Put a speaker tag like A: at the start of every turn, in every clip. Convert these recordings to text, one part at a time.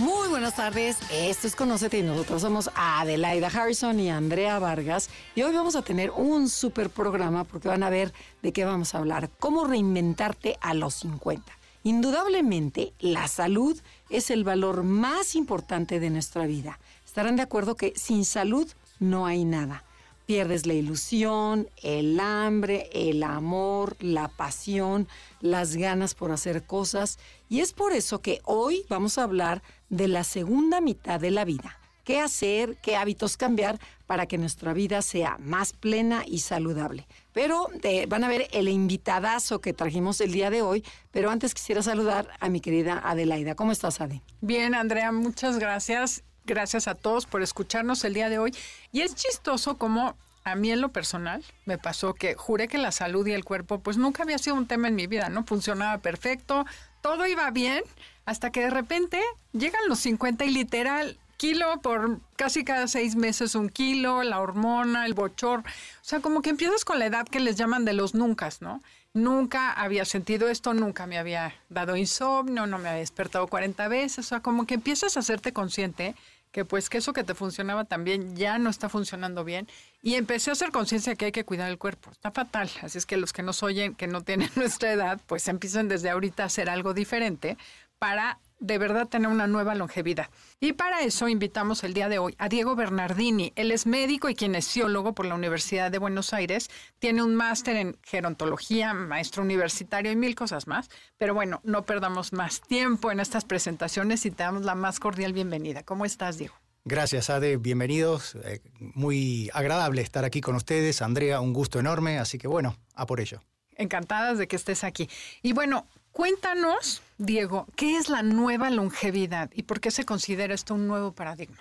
A: Muy buenas tardes, esto es Conócete y nosotros somos Adelaida Harrison y Andrea Vargas y hoy vamos a tener un super programa porque van a ver de qué vamos a hablar, cómo reinventarte a los 50. Indudablemente, la salud es el valor más importante de nuestra vida. Estarán de acuerdo que sin salud no hay nada. Pierdes la ilusión, el hambre, el amor, la pasión, las ganas por hacer cosas. Y es por eso que hoy vamos a hablar de la segunda mitad de la vida. ¿Qué hacer? ¿Qué hábitos cambiar para que nuestra vida sea más plena y saludable? Pero eh, van a ver el invitadazo que trajimos el día de hoy. Pero antes quisiera saludar a mi querida Adelaida. ¿Cómo estás, Ade?
B: Bien, Andrea, muchas gracias. Gracias a todos por escucharnos el día de hoy. Y es chistoso como a mí en lo personal me pasó que juré que la salud y el cuerpo pues nunca había sido un tema en mi vida, ¿no? Funcionaba perfecto, todo iba bien, hasta que de repente llegan los 50 y literal kilo por casi cada seis meses un kilo, la hormona, el bochor. O sea, como que empiezas con la edad que les llaman de los nunca, ¿no? Nunca había sentido esto, nunca me había dado insomnio, no me había despertado 40 veces. O sea, como que empiezas a hacerte consciente que pues que eso que te funcionaba también ya no está funcionando bien y empecé a hacer conciencia que hay que cuidar el cuerpo. Está fatal, así es que los que nos oyen, que no tienen nuestra edad, pues empiecen desde ahorita a hacer algo diferente para de verdad tener una nueva longevidad. Y para eso invitamos el día de hoy a Diego Bernardini. Él es médico y kinesiólogo por la Universidad de Buenos Aires. Tiene un máster en gerontología, maestro universitario y mil cosas más. Pero bueno, no perdamos más tiempo en estas presentaciones y te damos la más cordial bienvenida. ¿Cómo estás, Diego?
C: Gracias, Ade. Bienvenidos. Eh, muy agradable estar aquí con ustedes. Andrea, un gusto enorme. Así que bueno, a por ello.
B: Encantadas de que estés aquí. Y bueno, Cuéntanos, Diego, ¿qué es la nueva longevidad y por qué se considera esto un nuevo paradigma?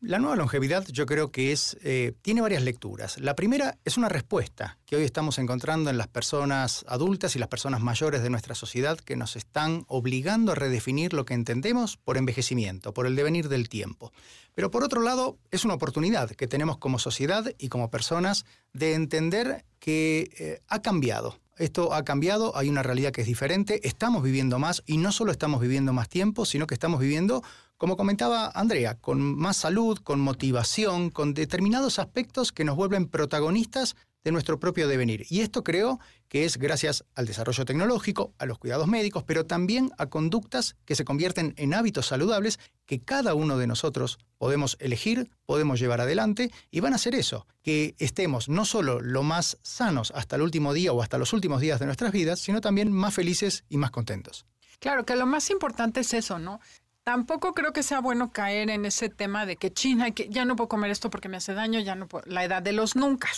C: La nueva longevidad yo creo que es, eh, tiene varias lecturas. La primera es una respuesta que hoy estamos encontrando en las personas adultas y las personas mayores de nuestra sociedad que nos están obligando a redefinir lo que entendemos por envejecimiento, por el devenir del tiempo. Pero por otro lado, es una oportunidad que tenemos como sociedad y como personas de entender que eh, ha cambiado esto ha cambiado, hay una realidad que es diferente, estamos viviendo más y no solo estamos viviendo más tiempo, sino que estamos viviendo, como comentaba Andrea, con más salud, con motivación, con determinados aspectos que nos vuelven protagonistas de nuestro propio devenir. Y esto creo que es gracias al desarrollo tecnológico, a los cuidados médicos, pero también a conductas que se convierten en hábitos saludables que cada uno de nosotros podemos elegir, podemos llevar adelante y van a ser eso, que estemos no solo lo más sanos hasta el último día o hasta los últimos días de nuestras vidas, sino también más felices y más contentos.
B: Claro, que lo más importante es eso, ¿no? Tampoco creo que sea bueno caer en ese tema de que China, que ya no puedo comer esto porque me hace daño, ya no puedo, la edad de los nunca,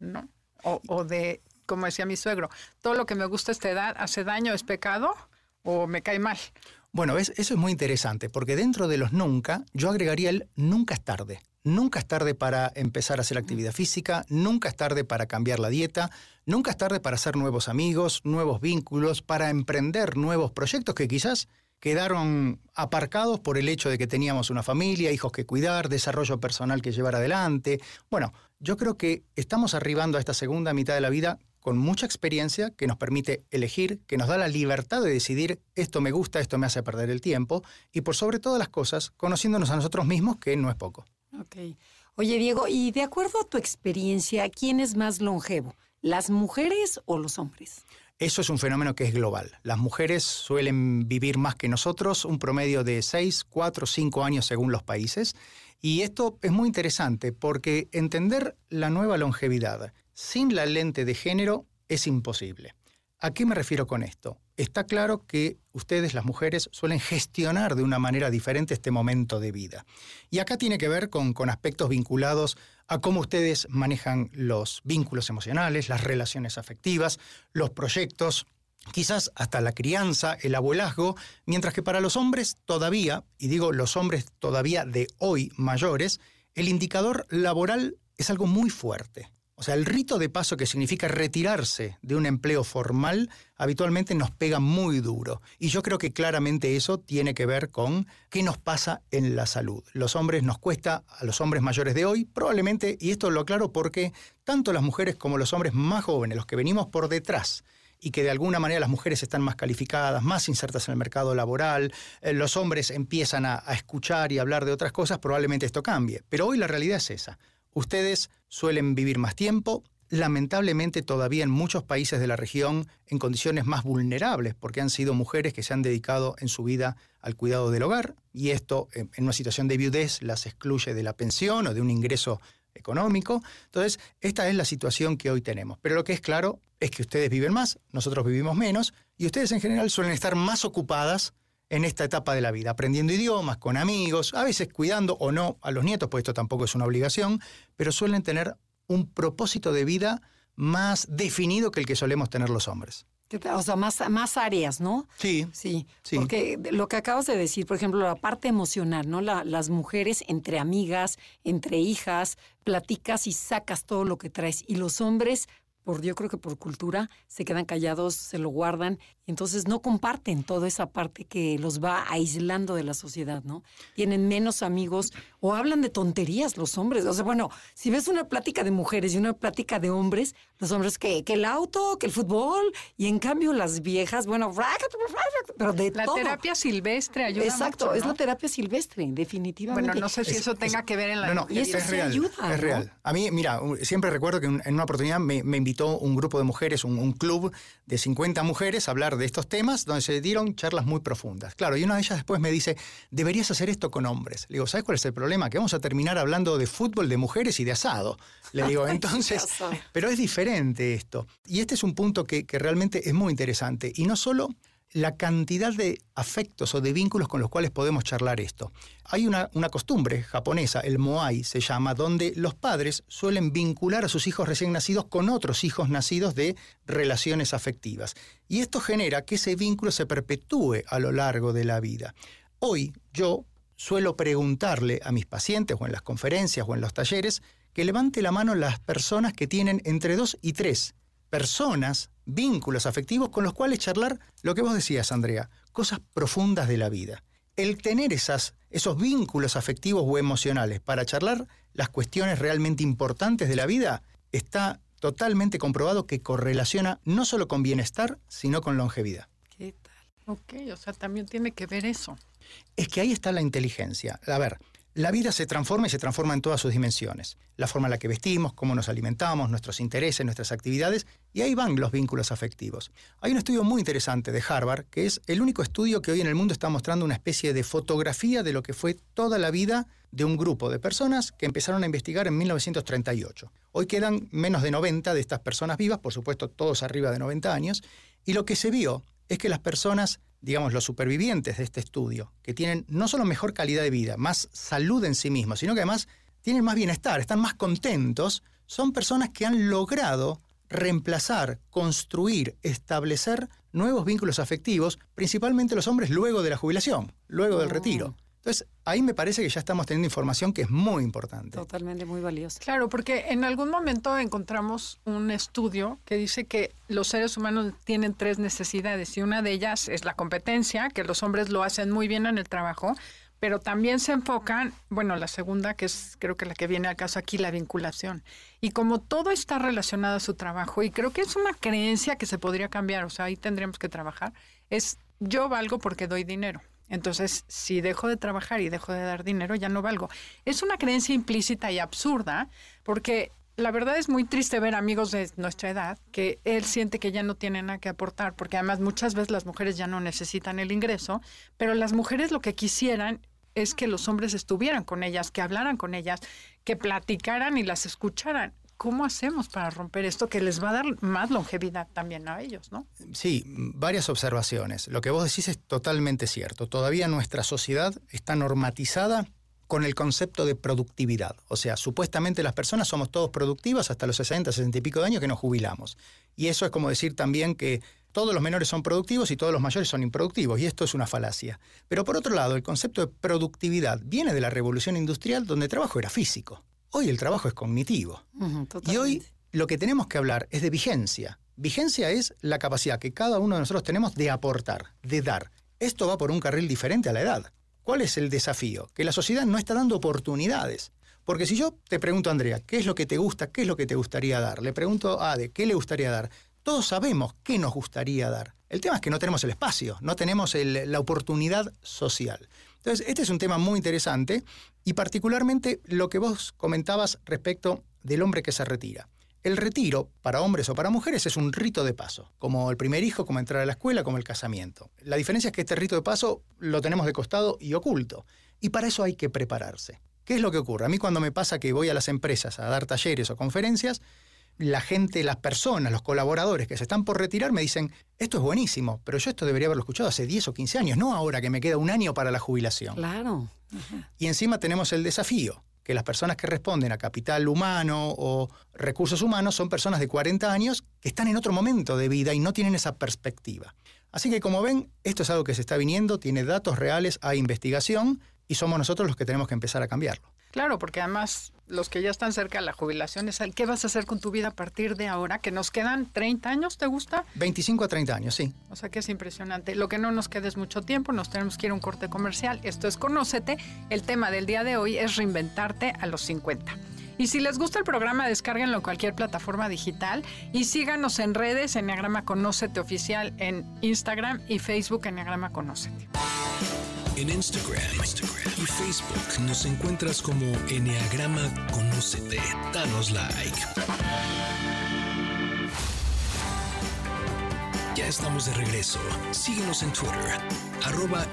B: ¿no? O, o de, como decía mi suegro, todo lo que me gusta a esta edad hace daño, es pecado o me cae mal.
C: Bueno, eso es muy interesante, porque dentro de los nunca, yo agregaría el nunca es tarde. Nunca es tarde para empezar a hacer actividad física, nunca es tarde para cambiar la dieta, nunca es tarde para hacer nuevos amigos, nuevos vínculos, para emprender nuevos proyectos que quizás quedaron aparcados por el hecho de que teníamos una familia, hijos que cuidar, desarrollo personal que llevar adelante. Bueno, yo creo que estamos arribando a esta segunda mitad de la vida con mucha experiencia que nos permite elegir, que nos da la libertad de decidir esto me gusta, esto me hace perder el tiempo y por sobre todas las cosas, conociéndonos a nosotros mismos, que no es poco.
A: Ok. Oye, Diego, y de acuerdo a tu experiencia, ¿quién es más longevo? ¿Las mujeres o los hombres?
C: Eso es un fenómeno que es global. Las mujeres suelen vivir más que nosotros, un promedio de 6, 4, 5 años según los países. Y esto es muy interesante porque entender la nueva longevidad sin la lente de género es imposible. ¿A qué me refiero con esto? Está claro que ustedes, las mujeres, suelen gestionar de una manera diferente este momento de vida. Y acá tiene que ver con, aspectos vinculados a cómo ustedes manejan los vínculos emocionales, las relaciones afectivas, los proyectos, quizás hasta la crianza, el abuelazgo, mientras que para los hombres todavía, y digo los hombres todavía de hoy mayores, el indicador laboral es algo muy fuerte O sea, el rito de paso que significa retirarse de un empleo formal habitualmente nos pega muy duro. Y yo creo que claramente eso tiene que ver con qué nos pasa en la salud. Los hombres nos cuesta, a los hombres mayores de hoy, probablemente, y esto lo aclaro porque tanto las mujeres como los hombres más jóvenes, los que venimos por detrás, y que de alguna manera las mujeres están más calificadas, más insertas en el mercado laboral, eh, los hombres empiezan a, a escuchar y hablar de otras cosas, probablemente esto cambie. Pero hoy la realidad es esa. Ustedes suelen vivir más tiempo, lamentablemente todavía en muchos países de la región en condiciones más vulnerables, porque han sido mujeres que se han dedicado en su vida al cuidado del hogar, y esto en una situación de viudez las excluye de la pensión o de un ingreso económico. Entonces, esta es la situación que hoy tenemos. Pero lo que es claro es que ustedes viven más, nosotros vivimos menos, y ustedes en general suelen estar más ocupadas en esta etapa de la vida, aprendiendo idiomas, con amigos, a veces cuidando o no a los nietos, pues esto tampoco es una obligación, pero suelen tener un propósito de vida más definido que el que solemos tener los hombres.
A: O sea, más, más áreas, ¿no?
C: Sí.
A: Sí. Porque lo que acabas de decir, por ejemplo, la parte emocional, ¿no? las mujeres entre amigas, entre hijas, platicas y sacas todo lo que traes. Y los hombres, por yo creo que por cultura, se quedan callados, se lo guardan entonces no comparten toda esa parte que los va aislando de la sociedad, ¿no? Tienen menos amigos o hablan de tonterías los hombres. O sea, bueno, si ves una plática de mujeres y una plática de hombres, los hombres que, que el auto, que el fútbol, y en cambio las viejas, bueno, pero de
B: La terapia silvestre ayuda
A: Exacto, es la terapia silvestre, definitivamente.
B: Bueno, no sé si eso tenga que ver en la...
C: No, no, es, real, ayuda, es real. A mí, mira, siempre recuerdo que en una oportunidad me, invitó un grupo de mujeres, un, un club de 50 mujeres a hablar de estos temas donde se dieron charlas muy profundas. Claro, y una de ellas después me dice, deberías hacer esto con hombres. Le digo, ¿sabes cuál es el problema? Que vamos a terminar hablando de fútbol, de mujeres y de asado. Le digo, entonces, pero es diferente esto. Y este es un punto que, que realmente es muy interesante. Y no solo la cantidad de afectos o de vínculos con los cuales podemos charlar esto. Hay una, costumbre japonesa, el moai se llama, donde los padres suelen vincular a sus hijos recién nacidos con otros hijos nacidos de relaciones afectivas. Y esto genera que ese vínculo se perpetúe a lo largo de la vida. Hoy yo suelo preguntarle a mis pacientes o en las conferencias o en los talleres que levante la mano las personas que tienen entre dos y tres personas, vínculos afectivos con los cuales charlar lo que vos decías, Andrea, cosas profundas de la vida. El tener esas, esos vínculos afectivos o emocionales para charlar las cuestiones realmente importantes de la vida está totalmente comprobado que correlaciona no solo con bienestar, sino con longevidad.
B: ¿Qué tal? Ok, o sea, también tiene que ver eso.
C: Es que ahí está la inteligencia. A ver, la vida se transforma y se transforma en todas sus dimensiones. La forma en la que vestimos, cómo nos alimentamos, nuestros intereses, nuestras actividades, y ahí van los vínculos afectivos. Hay un estudio muy interesante de Harvard, que es el único estudio que hoy en el mundo está mostrando una especie de fotografía de lo que fue toda la vida de un grupo de personas que empezaron a investigar en 1938. Hoy quedan menos de 90 de estas personas vivas, por supuesto todos arriba de 90 años, y lo que se vio es que las personas digamos, los supervivientes de este estudio, que tienen no solo mejor calidad de vida, más salud en sí mismos, sino que además tienen más bienestar, están más contentos, son personas que han logrado reemplazar, construir, establecer nuevos vínculos afectivos, principalmente los hombres luego de la jubilación, luego del retiro. Entonces, ahí me parece que ya estamos teniendo información que es muy importante.
A: Totalmente muy valiosa.
B: Claro, porque en algún momento encontramos un estudio que dice que los seres humanos tienen tres necesidades y una de ellas es la competencia, que los hombres lo hacen muy bien en el trabajo, pero también se enfocan, bueno, la segunda, que es creo que la que viene al caso aquí, la vinculación. Y como todo está relacionado a su trabajo, y creo que es una creencia que se podría cambiar, o sea, ahí tendríamos que trabajar, es yo valgo porque doy dinero. Entonces, si dejo de trabajar y dejo de dar dinero, ya no valgo. Es una creencia implícita y absurda, porque la verdad es muy triste ver amigos de nuestra edad que él siente que ya no tiene nada que aportar, porque además muchas veces las mujeres ya no necesitan el ingreso, pero las mujeres lo que quisieran es que los hombres estuvieran con ellas, que hablaran con ellas, que platicaran y las escucharan. ¿Cómo hacemos para romper esto que les va a dar más longevidad también a ellos, no?
C: Sí, varias observaciones. Lo que vos decís es totalmente cierto. Todavía nuestra sociedad está normatizada con el concepto de productividad. O sea, supuestamente las personas somos todos productivas hasta los 60, 60 y pico de años que nos jubilamos. Y eso es como decir también que todos los menores son productivos y todos los mayores son improductivos, y esto es una falacia. Pero por otro lado, el concepto de productividad viene de la revolución industrial donde el trabajo era físico. Hoy el trabajo es cognitivo. y hoy lo que tenemos que hablar es de vigencia. Vigencia es la capacidad que cada uno de nosotros tenemos de aportar, de dar. Esto va por un carril diferente a la edad. ¿Cuál es el desafío? Que la sociedad no está dando oportunidades. Porque si yo te pregunto, Andrea, ¿qué es lo que te gusta? ¿Qué es lo que te gustaría dar? Le pregunto a Ade, ¿qué le gustaría dar? Todos sabemos qué nos gustaría dar. El tema es que no tenemos el espacio, no tenemos la oportunidad social. Entonces, este es un tema muy interesante y particularmente lo que vos comentabas respecto del hombre que se retira. El retiro, para hombres o para mujeres, es un rito de paso, como el primer hijo, como entrar a la escuela, como el casamiento. La diferencia es que este rito de paso lo tenemos de costado y oculto, y para eso hay que prepararse. ¿Qué es lo que ocurre? A mí cuando me pasa que voy a las empresas a dar talleres o conferencias, la gente, las personas, los colaboradores que se están por retirar me dicen, esto es buenísimo, pero yo esto debería haberlo escuchado hace 10 o 15 años, no ahora que me queda un año para la jubilación.
A: Claro.
C: Y encima tenemos el desafío, que las personas que responden a capital humano o recursos humanos son personas de 40 años que están en otro momento de vida y no tienen esa perspectiva. Así que como ven, esto es algo que se está viniendo, tiene datos reales, hay investigación y somos nosotros los que tenemos que empezar a cambiarlo.
B: Claro, porque además los que ya están cerca de la jubilación es el qué vas a hacer con tu vida a partir de ahora, que nos quedan 30 años, ¿te gusta?
C: 25 a 30 años, sí.
B: O sea que es impresionante. Lo que no nos queda es mucho tiempo, nos tenemos que ir a un corte comercial. Esto es Conócete. El tema del día de hoy es reinventarte a los 50. Y si les gusta el programa, descárguenlo en cualquier plataforma digital y síganos en redes, Enneagrama Conócete Oficial en Instagram y Facebook Enneagrama Conócete.
D: En Instagram, y Facebook nos encuentras como Enneagrama Conócete. Danos like. Ya estamos de regreso. Síguenos en Twitter, arroba.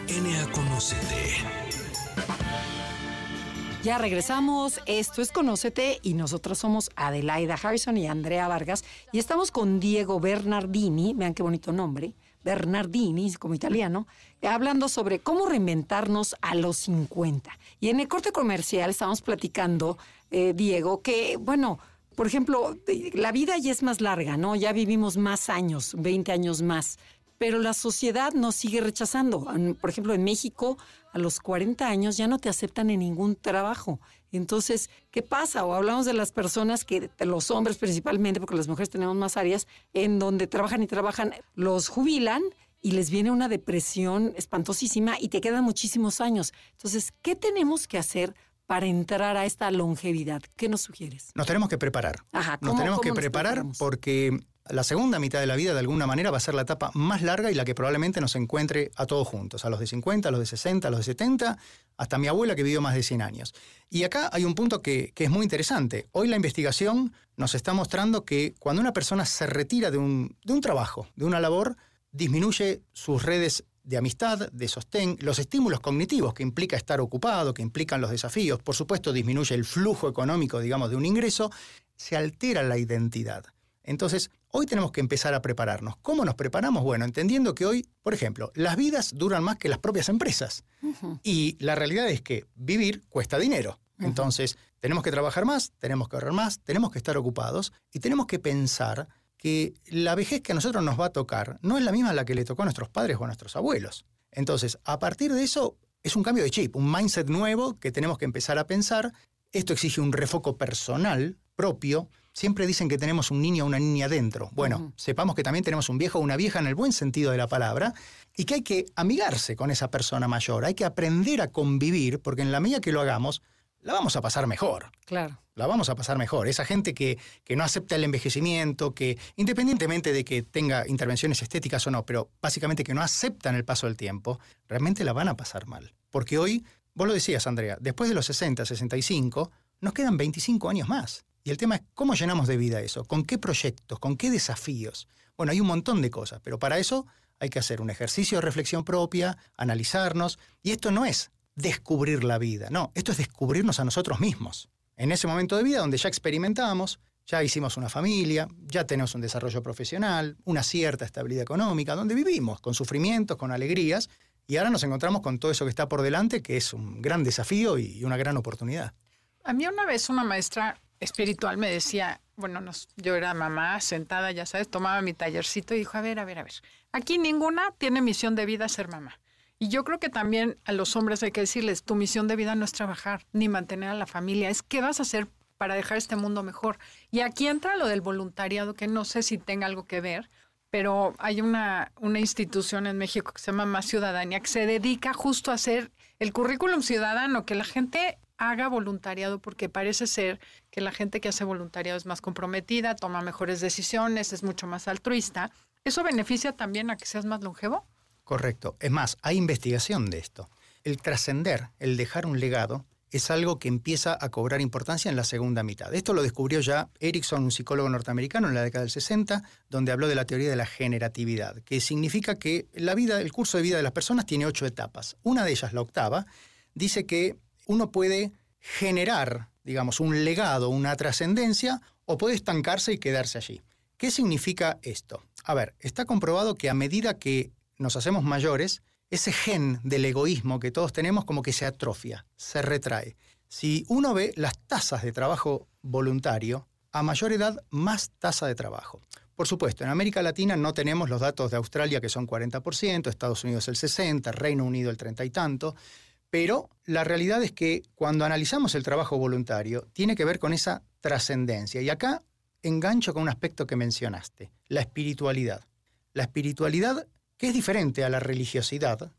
A: Ya regresamos, esto es Conócete y nosotros somos Adelaida Harrison y Andrea Vargas y estamos con Diego Bernardini, vean qué bonito nombre, Bernardini, como italiano, hablando sobre cómo reinventarnos a los 50. Y en el corte comercial estamos platicando, eh, Diego, que, bueno, por ejemplo, la vida ya es más larga, ¿no? Ya vivimos más años, 20 años más pero la sociedad nos sigue rechazando. Por ejemplo, en México, a los 40 años ya no te aceptan en ningún trabajo. Entonces, ¿qué pasa? O hablamos de las personas que, los hombres principalmente, porque las mujeres tenemos más áreas, en donde trabajan y trabajan, los jubilan y les viene una depresión espantosísima y te quedan muchísimos años. Entonces, ¿qué tenemos que hacer para entrar a esta longevidad? ¿Qué nos sugieres?
C: Nos tenemos que preparar. Ajá, nos tenemos que preparar porque la segunda mitad de la vida de alguna manera va a ser la etapa más larga y la que probablemente nos encuentre a todos juntos, a los de 50, a los de 60, a los de 70, hasta mi abuela que vivió más de 100 años. Y acá hay un punto que, es muy interesante. Hoy la investigación nos está mostrando que cuando una persona se retira de un, de un trabajo, de una labor, disminuye sus redes de amistad, de sostén, los estímulos cognitivos que implica estar ocupado, que implican los desafíos, por supuesto disminuye el flujo económico, digamos, de un ingreso, se altera la identidad. Entonces, hoy tenemos que empezar a prepararnos. ¿Cómo nos preparamos? Bueno, entendiendo que hoy, por ejemplo, las vidas duran más que las propias empresas. Y la realidad es que vivir cuesta dinero. Entonces, tenemos que trabajar más, tenemos que ahorrar más, tenemos que estar ocupados y tenemos que pensar que la vejez que a nosotros nos va a tocar no es la misma a la que le tocó a nuestros padres o a nuestros abuelos. Entonces, a partir de eso, es un cambio de chip, un mindset nuevo que tenemos que empezar a pensar. Esto exige un refoco personal propio siempre dicen que tenemos un niño o una niña dentro. Bueno, sepamos que también tenemos un viejo o una vieja en el buen sentido de la palabra y que hay que amigarse con esa persona mayor, hay que aprender a convivir, porque en la medida que lo hagamos, la vamos a pasar mejor.
A: Claro.
C: La vamos a pasar mejor. Esa gente que, que no acepta el envejecimiento, que independientemente de que tenga intervenciones estéticas o no, pero básicamente que no aceptan el paso del tiempo, realmente la van a pasar mal. Porque hoy, vos lo decías, Andrea, después de los 60, 65, nos quedan 25 años más. Y el tema es cómo llenamos de vida eso, con qué proyectos, con qué desafíos. Bueno, hay un montón de cosas, pero para eso hay que hacer un ejercicio de reflexión propia, analizarnos, y esto no es descubrir la vida, no, esto es descubrirnos a nosotros mismos. En ese momento de vida donde ya experimentamos, ya hicimos una familia, ya tenemos un desarrollo profesional, una cierta estabilidad económica, donde vivimos con sufrimientos, con alegrías, y ahora nos encontramos con todo eso que está por delante, que es un gran desafío y una gran oportunidad.
B: A mí una vez una maestra espiritual me decía, bueno, yo era mamá sentada, ya sabes, tomaba mi tallercito y dijo, a ver, a ver, a ver, aquí ninguna tiene misión de vida ser mamá. Y yo creo que también a los hombres hay que decirles, tu misión de vida no es trabajar ni mantener a la familia, es qué vas a hacer para dejar este mundo mejor. Y aquí entra lo del voluntariado, que no sé si tenga algo que ver, pero hay una, una institución en México que se llama Más Ciudadanía, que se dedica justo a hacer el currículum ciudadano, que la gente haga voluntariado, porque parece ser que la gente que hace voluntariado es más comprometida, toma mejores decisiones, es mucho más altruista. ¿Eso beneficia también a que seas más longevo?
C: Correcto. Es más, hay investigación de esto. El trascender, el dejar un legado, es algo que empieza a cobrar importancia en la segunda mitad. Esto lo descubrió ya Erickson, un psicólogo norteamericano en la década del 60, donde habló de la teoría de la generatividad, que significa que la vida, el curso de vida de las personas tiene ocho etapas. Una de ellas, la octava, dice que uno puede generar, digamos, un legado, una trascendencia, o puede estancarse y quedarse allí. ¿Qué significa esto? A ver, está comprobado que a medida que nos hacemos mayores, ese gen del egoísmo que todos tenemos como que se atrofia, se retrae. Si uno ve las tasas de trabajo voluntario, a mayor edad más tasa de trabajo. Por supuesto, en América Latina no tenemos los datos de Australia que son 40%, Estados Unidos el 60%, Reino Unido el 30 y tanto, pero la realidad es que cuando analizamos el trabajo voluntario tiene que ver con esa trascendencia. Y acá engancho con un aspecto que mencionaste, la espiritualidad. La espiritualidad que es diferente a la religiosidad,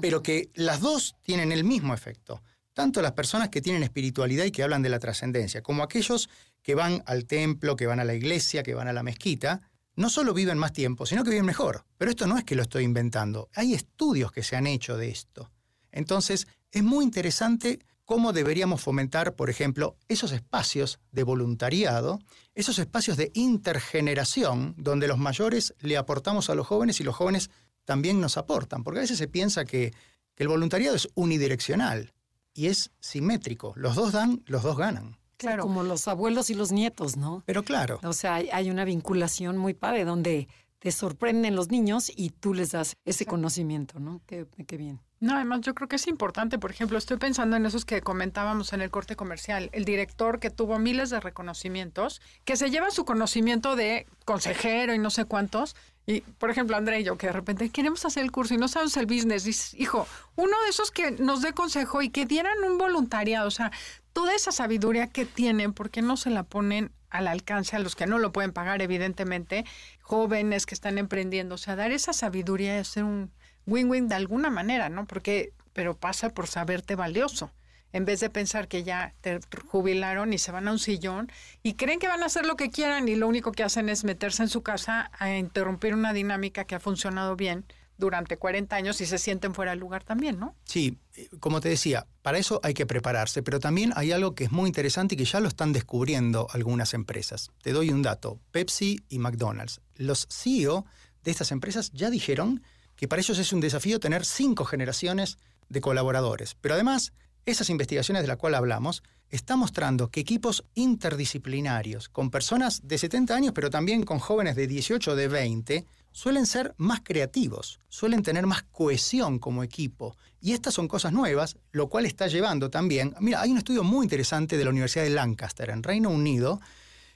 C: pero que las dos tienen el mismo efecto. Tanto las personas que tienen espiritualidad y que hablan de la trascendencia, como aquellos que van al templo, que van a la iglesia, que van a la mezquita, no solo viven más tiempo, sino que viven mejor. Pero esto no es que lo estoy inventando. Hay estudios que se han hecho de esto. Entonces, es muy interesante cómo deberíamos fomentar, por ejemplo, esos espacios de voluntariado, esos espacios de intergeneración, donde los mayores le aportamos a los jóvenes y los jóvenes también nos aportan, porque a veces se piensa que, el voluntariado es unidireccional y es simétrico. Los dos dan, los dos ganan.
A: Claro. Como los abuelos y los nietos, ¿no?
C: Pero claro.
A: O sea, hay, una vinculación muy padre donde te sorprenden los niños y tú les das ese conocimiento, ¿no? Qué, qué bien.
B: No, además yo creo que es importante, por ejemplo, estoy pensando en esos que comentábamos en el corte comercial, el director que tuvo miles de reconocimientos, que se lleva su conocimiento de consejero y no sé cuántos, y, por ejemplo, André y yo, que de repente queremos hacer el curso y no sabemos el business. Dices, hijo, uno de esos que nos dé consejo y que dieran un voluntariado, o sea, toda esa sabiduría que tienen, ¿por qué no se la ponen al alcance a los que no lo pueden pagar, evidentemente, jóvenes que están emprendiendo? O sea, dar esa sabiduría y hacer un win-win de alguna manera, ¿no? Porque, pero pasa por saberte valioso en vez de pensar que ya te jubilaron y se van a un sillón y creen que van a hacer lo que quieran y lo único que hacen es meterse en su casa a interrumpir una dinámica que ha funcionado bien durante 40 años y se sienten fuera del lugar también, ¿no?
C: Sí, como te decía, para eso hay que prepararse, pero también hay algo que es muy interesante y que ya lo están descubriendo algunas empresas. Te doy un dato, Pepsi y McDonald's. Los CEO de estas empresas ya dijeron que para ellos es un desafío tener cinco generaciones de colaboradores, pero además esas investigaciones de las cuales hablamos están mostrando que equipos interdisciplinarios, con personas de 70 años, pero también con jóvenes de 18 o de 20, suelen ser más creativos, suelen tener más cohesión como equipo. Y estas son cosas nuevas, lo cual está llevando también... Mira, hay un estudio muy interesante de la Universidad de Lancaster, en Reino Unido,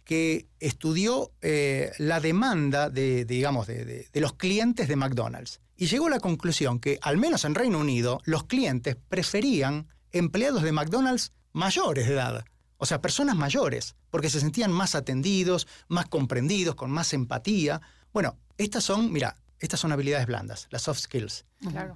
C: que estudió eh, la demanda de, digamos, de los clientes de McDonald's. Y llegó a la conclusión que, al menos en Reino Unido, los clientes preferían empleados de McDonald's mayores de edad. O sea, personas mayores, porque se sentían más atendidos, más comprendidos, con más empatía. Bueno, estas son, mira, estas son habilidades blandas, las soft skills.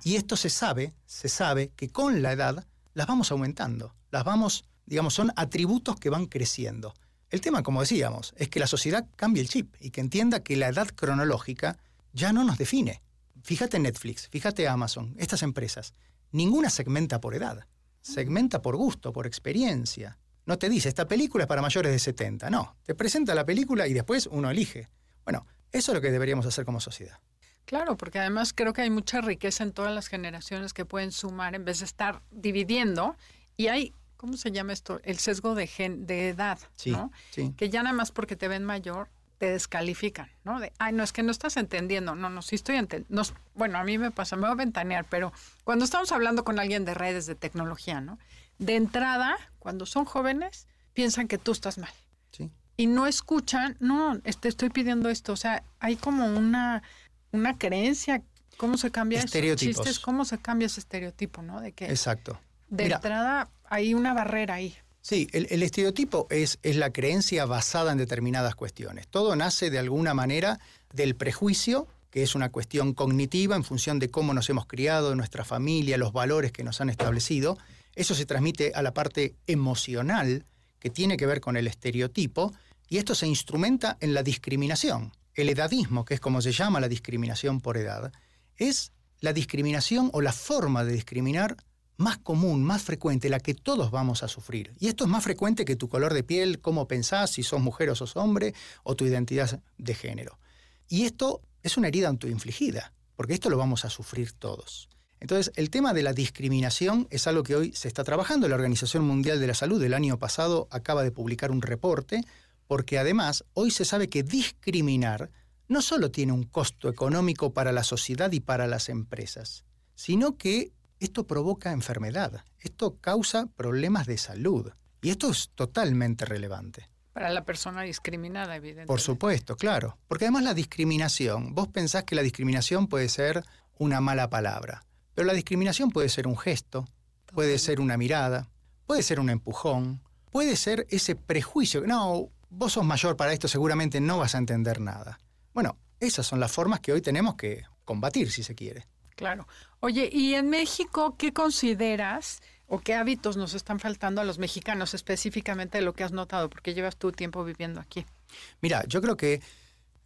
C: Y esto se sabe, se sabe que con la edad las vamos aumentando, las vamos, digamos, son atributos que van creciendo. El tema, como decíamos, es que la sociedad cambie el chip y que entienda que la edad cronológica ya no nos define. Fíjate Netflix, fíjate Amazon, estas empresas, ninguna segmenta por edad segmenta por gusto, por experiencia. No te dice, esta película es para mayores de 70. No, te presenta la película y después uno elige. Bueno, eso es lo que deberíamos hacer como sociedad.
B: Claro, porque además creo que hay mucha riqueza en todas las generaciones que pueden sumar en vez de estar dividiendo. Y hay, ¿cómo se llama esto? El sesgo de, gen, de edad, ¿no? Sí. Que ya nada más porque te ven mayor, te descalifican, ¿no? De, ay, no, es que no estás entendiendo. No, no, sí estoy entendiendo. Bueno, a mí me pasa, me voy a ventanear, pero cuando estamos hablando con alguien de redes de tecnología, ¿no? De entrada, cuando son jóvenes, piensan que tú estás mal. Sí. Y no escuchan, no, te este, estoy pidiendo esto. O sea, hay como una, una creencia, ¿cómo se cambia
C: Estereotipos.
B: Chistes, ¿Cómo se cambia ese estereotipo, no? De que
C: Exacto.
B: De entrada hay una barrera ahí.
C: Sí, el, el estereotipo es, es la creencia basada en determinadas cuestiones. Todo nace de alguna manera del prejuicio que es una cuestión cognitiva en función de cómo nos hemos criado, nuestra familia, los valores que nos han establecido. Eso se transmite a la parte emocional, que tiene que ver con el estereotipo, y esto se instrumenta en la discriminación. El edadismo, que es como se llama la discriminación por edad, es la discriminación o la forma de discriminar más común, más frecuente, la que todos vamos a sufrir. Y esto es más frecuente que tu color de piel, cómo pensás, si sos mujer o sos hombre, o tu identidad de género. Y esto es una herida autoinfligida, porque esto lo vamos a sufrir todos. Entonces, el tema de la discriminación es algo que hoy se está trabajando. La Organización Mundial de la Salud del año pasado acaba de publicar un reporte, porque además hoy se sabe que discriminar no solo tiene un costo económico para la sociedad y para las empresas, sino que esto provoca enfermedad, esto causa problemas de salud. Y esto es totalmente relevante.
B: Para la persona discriminada, evidentemente.
C: Por supuesto, claro. Porque además la discriminación, vos pensás que la discriminación puede ser una mala palabra, pero la discriminación puede ser un gesto, puede ser una mirada, puede ser un empujón, puede ser ese prejuicio. No, vos sos mayor para esto, seguramente no vas a entender nada. Bueno, esas son las formas que hoy tenemos que combatir, si se quiere.
B: Claro. Oye, ¿y en México qué consideras o qué hábitos nos están faltando a los mexicanos específicamente de lo que has notado? Porque llevas tu tiempo viviendo aquí.
C: Mira, yo creo que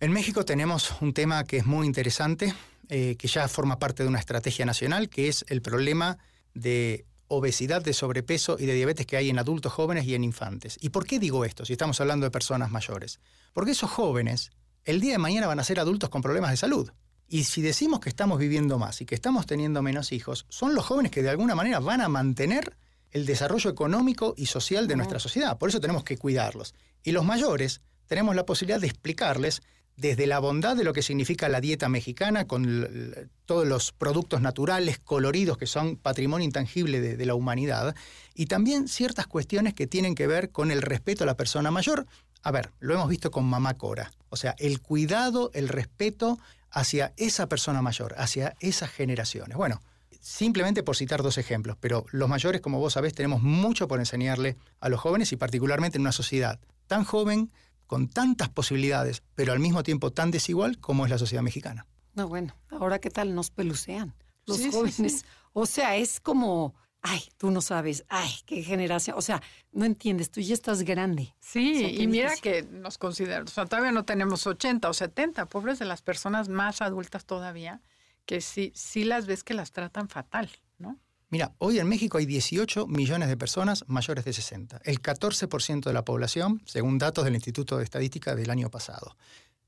C: en México tenemos un tema que es muy interesante, eh, que ya forma parte de una estrategia nacional, que es el problema de obesidad, de sobrepeso y de diabetes que hay en adultos jóvenes y en infantes. ¿Y por qué digo esto si estamos hablando de personas mayores? Porque esos jóvenes el día de mañana van a ser adultos con problemas de salud. Y si decimos que estamos viviendo más y que estamos teniendo menos hijos, son los jóvenes que de alguna manera van a mantener el desarrollo económico y social de nuestra sociedad. Por eso tenemos que cuidarlos. Y los mayores tenemos la posibilidad de explicarles desde la bondad de lo que significa la dieta mexicana, con todos los productos naturales, coloridos, que son patrimonio intangible de, la humanidad, y también ciertas cuestiones que tienen que ver con el respeto a la persona mayor. A ver, lo hemos visto con Mamá Cora. O sea, el cuidado, el respeto hacia esa persona mayor, hacia esas generaciones. Bueno, simplemente por citar dos ejemplos, pero los mayores, como vos sabés, tenemos mucho por enseñarle a los jóvenes y particularmente en una sociedad tan joven, con tantas posibilidades, pero al mismo tiempo tan desigual como es la sociedad mexicana.
A: No, bueno, ahora qué tal nos pelucean los sí, jóvenes. Sí, sí. O sea, es como, ay, tú no sabes, ay, qué generación, o sea, no entiendes, tú ya estás grande.
B: Sí,
A: o sea,
B: y mira que nos consideramos, o sea, todavía no tenemos 80 o 70, pobres de las personas más adultas todavía, que sí, sí las ves que las tratan fatal, ¿no?
C: Mira, hoy en México hay 18 millones de personas mayores de 60, el 14% de la población, según datos del Instituto de Estadística del año pasado.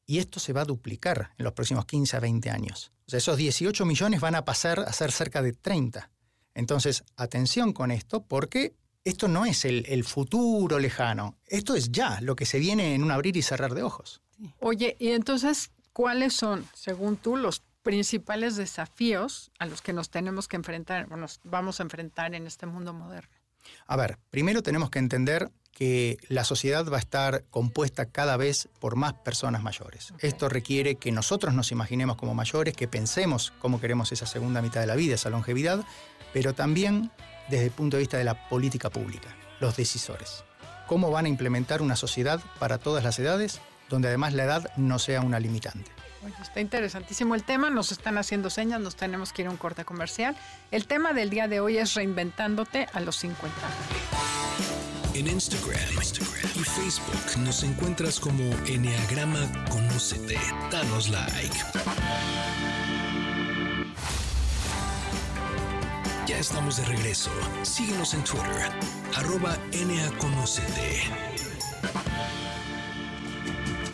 C: Y esto se va a duplicar en los próximos 15 a 20 años. O sea, esos 18 millones van a pasar a ser cerca de 30. Entonces, atención con esto, porque esto no es el, el, futuro lejano, esto es ya lo que se viene en un abrir y cerrar de ojos.
B: Oye, y entonces, ¿cuáles son, según tú, los principales desafíos a los que nos tenemos que enfrentar, o nos vamos a enfrentar en este mundo moderno?
C: A ver, primero tenemos que entender que la sociedad va a estar compuesta cada vez por más personas mayores. Okay. Esto requiere que nosotros nos imaginemos como mayores, que pensemos cómo queremos esa segunda mitad de la vida, esa longevidad, pero también desde el punto de vista de la política pública, los decisores. ¿Cómo van a implementar una sociedad para todas las edades, donde además la edad no sea una limitante?
B: Oye, está interesantísimo el tema, nos están haciendo señas, nos tenemos que ir a un corte comercial. El tema del día de hoy es reinventándote a los 50.
D: En Instagram, y Facebook nos encuentras como Enneagrama Conócete. Danos like. Ya estamos de regreso. Síguenos en Twitter, arroba NAConocete.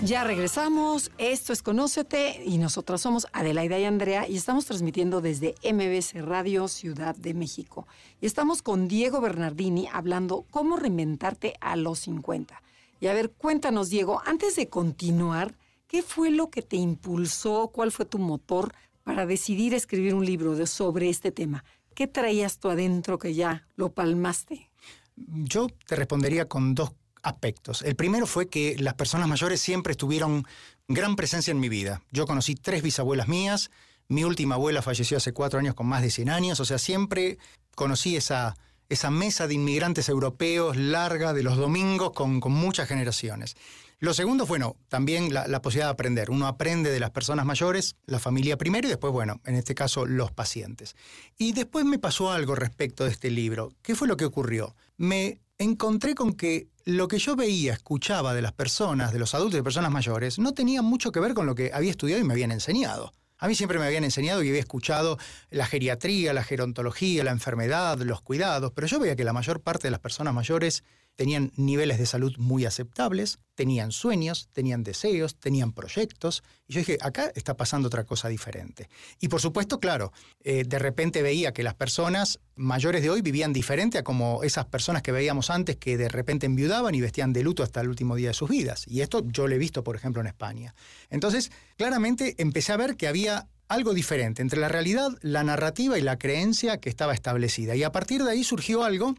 A: Ya regresamos, esto es Conócete y nosotras somos Adelaida y Andrea y estamos transmitiendo desde MBC Radio Ciudad de México. Y estamos con Diego Bernardini hablando cómo reinventarte a los 50. Y a ver, cuéntanos Diego, antes de continuar, ¿qué fue lo que te impulsó, cuál fue tu motor para decidir escribir un libro de, sobre este tema? ¿Qué traías tú adentro que ya lo palmaste?
C: Yo te respondería con dos aspectos. El primero fue que las personas mayores siempre estuvieron gran presencia en mi vida. Yo conocí tres bisabuelas mías, mi última abuela falleció hace cuatro años con más de 100 años, o sea, siempre conocí esa, esa mesa de inmigrantes europeos larga de los domingos con, con muchas generaciones. Lo segundo, bueno, también la, la, posibilidad de aprender. Uno aprende de las personas mayores, la familia primero y después, bueno, en este caso, los pacientes. Y después me pasó algo respecto de este libro. ¿Qué fue lo que ocurrió? Me encontré con que lo que yo veía, escuchaba de las personas, de los adultos y de personas mayores, no tenía mucho que ver con lo que había estudiado y me habían enseñado. A mí siempre me habían enseñado y había escuchado la geriatría, la gerontología, la enfermedad, los cuidados, pero yo veía que la mayor parte de las personas mayores tenían niveles de salud muy aceptables, tenían sueños, tenían deseos, tenían proyectos. Y yo dije, acá está pasando otra cosa diferente. Y por supuesto, claro, eh, de repente veía que las personas mayores de hoy vivían diferente a como esas personas que veíamos antes que de repente enviudaban y vestían de luto hasta el último día de sus vidas. Y esto yo lo he visto, por ejemplo, en España. Entonces, claramente empecé a ver que había algo diferente entre la realidad, la narrativa y la creencia que estaba establecida. Y a partir de ahí surgió algo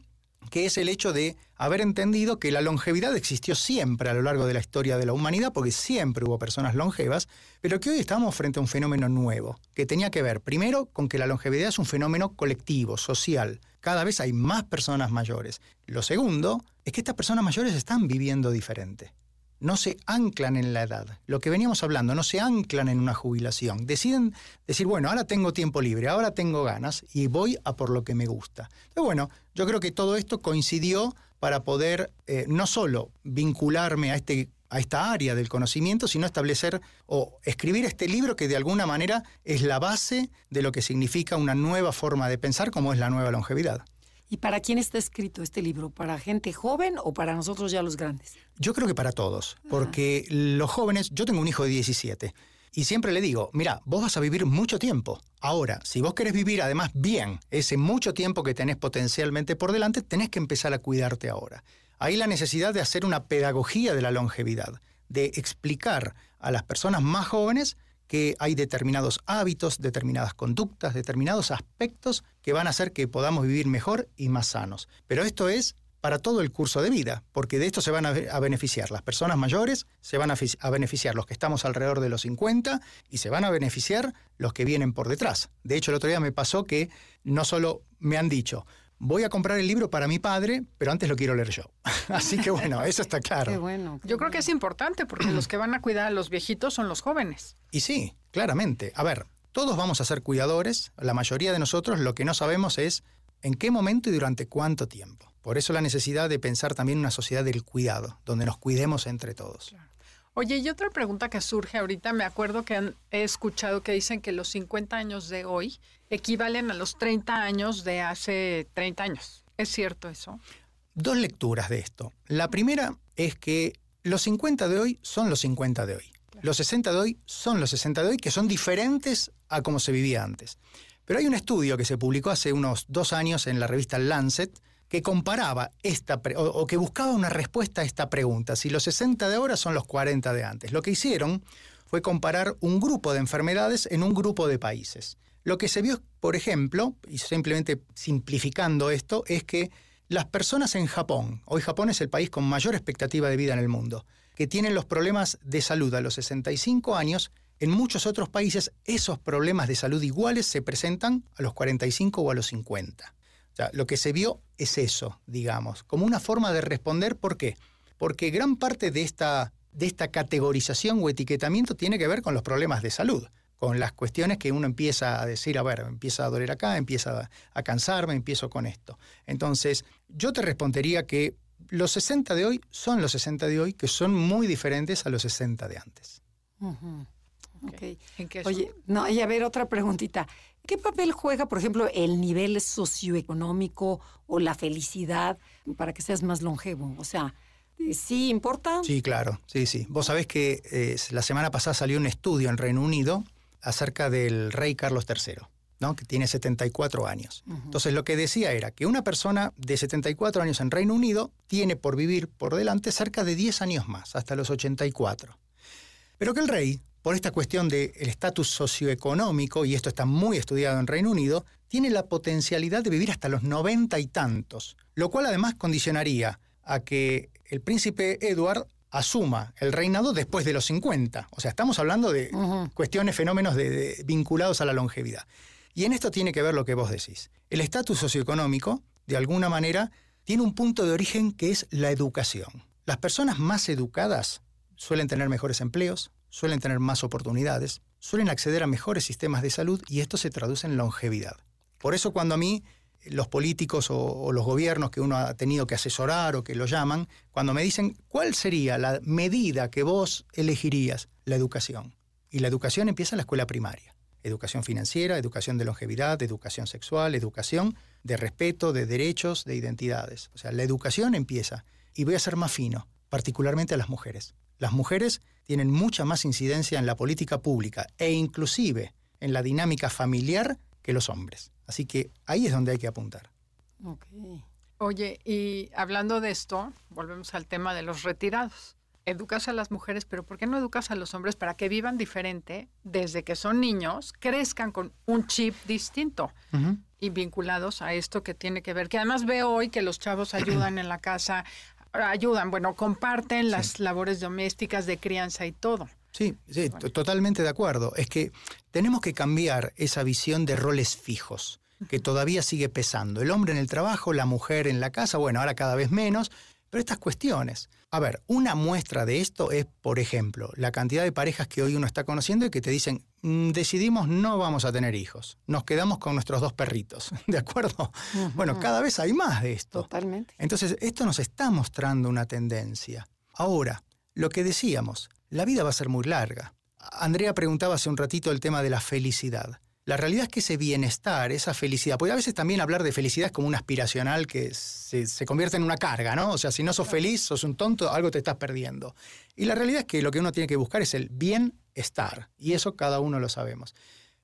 C: que es el hecho de haber entendido que la longevidad existió siempre a lo largo de la historia de la humanidad, porque siempre hubo personas longevas, pero que hoy estamos frente a un fenómeno nuevo, que tenía que ver primero con que la longevidad es un fenómeno colectivo, social. Cada vez hay más personas mayores. Lo segundo es que estas personas mayores están viviendo diferente no se anclan en la edad. Lo que veníamos hablando, no se anclan en una jubilación. Deciden decir, bueno, ahora tengo tiempo libre, ahora tengo ganas y voy a por lo que me gusta. Pero bueno, yo creo que todo esto coincidió para poder eh, no solo vincularme a, este, a esta área del conocimiento, sino establecer o escribir este libro que de alguna manera es la base de lo que significa una nueva forma de pensar como es la nueva longevidad.
A: ¿Y para quién está escrito este libro? ¿Para gente joven o para nosotros ya los grandes?
C: Yo creo que para todos, porque los jóvenes, yo tengo un hijo de 17 y siempre le digo, mira, vos vas a vivir mucho tiempo. Ahora, si vos querés vivir además bien ese mucho tiempo que tenés potencialmente por delante, tenés que empezar a cuidarte ahora. Hay la necesidad de hacer una pedagogía de la longevidad, de explicar a las personas más jóvenes que hay determinados hábitos, determinadas conductas, determinados aspectos que van a hacer que podamos vivir mejor y más sanos. Pero esto es para todo el curso de vida, porque de esto se van a, beneficiar las personas mayores, se van a, beneficiar los que estamos alrededor de los 50 y se van a beneficiar los que vienen por detrás. De hecho, el otro día me pasó que no solo me han dicho, voy a comprar el libro para mi padre, pero antes lo quiero leer yo. Así que bueno, eso está claro.
A: Qué bueno.
B: yo creo que es importante porque los que van a cuidar a los viejitos son los jóvenes.
C: Y sí, claramente. A ver, todos vamos a ser cuidadores, la mayoría de nosotros lo que no sabemos es en qué momento y durante cuánto tiempo. Por eso la necesidad de pensar también en una sociedad del cuidado, donde nos cuidemos entre todos.
B: Oye, y otra pregunta que surge ahorita, me acuerdo que he escuchado que dicen que los 50 años de hoy equivalen a los 30 años de hace 30 años. ¿Es cierto eso?
C: Dos lecturas de esto. La primera es que los 50 de hoy son los 50 de hoy. Los 60 de hoy son los 60 de hoy, que son diferentes a como se vivía antes. Pero hay un estudio que se publicó hace unos dos años en la revista Lancet, que comparaba esta, o, que buscaba una respuesta a esta pregunta, si los 60 de ahora son los 40 de antes. Lo que hicieron fue comparar un grupo de enfermedades en un grupo de países. Lo que se vio, por ejemplo, y simplemente simplificando esto, es que las personas en Japón, hoy Japón es el país con mayor expectativa de vida en el mundo, que tienen los problemas de salud a los 65 años, en muchos otros países esos problemas de salud iguales se presentan a los 45 o a los 50 lo que se vio es eso, digamos, como una forma de responder. ¿Por qué? Porque gran parte de esta, de esta categorización o etiquetamiento tiene que ver con los problemas de salud, con las cuestiones que uno empieza a decir, a ver, empieza a doler acá, empieza a, cansarme, empiezo con esto. Entonces, yo te respondería que los 60 de hoy son los 60 de hoy, que son muy diferentes a los 60 de antes.
A: Oye, no, y a ver, otra preguntita. ¿Qué papel juega, por ejemplo, el nivel socioeconómico o la felicidad para que seas más longevo? O sea, ¿sí importa?
C: Sí, claro, sí, sí. Vos sabés que eh, la semana pasada salió un estudio en Reino Unido acerca del rey Carlos III. ¿no? que tiene 74 años. Entonces lo que decía era que una persona de 74 años en Reino Unido tiene por vivir por delante cerca de 10 años más, hasta los 84. Pero que el rey por esta cuestión del estatus socioeconómico, y esto está muy estudiado en Reino Unido, tiene la potencialidad de vivir hasta los noventa y tantos, lo cual además condicionaría a que el príncipe Edward asuma el reinado después de los 50. O sea, estamos hablando de cuestiones, fenómenos vinculados a la longevidad. Y en esto tiene que ver lo que vos decís. El estatus socioeconómico de alguna manera, tiene un punto de origen que es la educación. Las personas más educadas suelen tener mejores empleos, suelen tener más oportunidades, suelen acceder a mejores sistemas de salud y esto se traduce en longevidad. Por eso cuando a mí los políticos o, los gobiernos que uno ha tenido que asesorar o que lo llaman, cuando me dicen cuál sería la medida que vos elegirías, la educación. Y la educación empieza en la escuela primaria. Educación financiera, educación de longevidad, educación sexual, educación de respeto, de derechos, de identidades. O sea, la educación empieza. Y voy a ser más fino, particularmente a las mujeres. Las mujeres tienen mucha más incidencia en la política pública e inclusive en la dinámica familiar que los hombres. Así que ahí es donde hay que apuntar.
B: Oye, y hablando de esto, volvemos al tema de los retirados. Educas a las mujeres, pero ¿por qué no educas a los hombres para que vivan diferente desde que son niños, crezcan con un chip distinto y vinculados a esto que tiene que ver? Que además veo hoy que los chavos ayudan en la casa, ayudan, bueno, comparten las labores domésticas de crianza y todo.
C: Sí, sí totalmente de acuerdo. Es que tenemos que cambiar esa visión de roles fijos, que todavía sigue pesando. El hombre en el trabajo, la mujer en la casa, bueno, ahora cada vez menos, pero estas cuestiones. A ver, una muestra de esto es, por ejemplo, la cantidad de parejas que hoy uno está conociendo y que te dicen, decidimos no vamos a tener hijos, nos quedamos con nuestros dos perritos, ¿de acuerdo? Bueno, cada vez hay más de esto.
A: Totalmente.
C: Entonces, esto nos está mostrando una tendencia. Ahora, lo que decíamos, la vida va a ser muy larga. Andrea preguntaba hace un ratito el tema de la felicidad. La realidad es que ese bienestar, esa felicidad, puede a veces también hablar de felicidad como un aspiracional que se, se, convierte en una carga, ¿no? O sea, si no sos feliz, sos un tonto, algo te estás perdiendo. Y la realidad es que lo que uno tiene que buscar es el bienestar, y eso cada uno lo sabemos.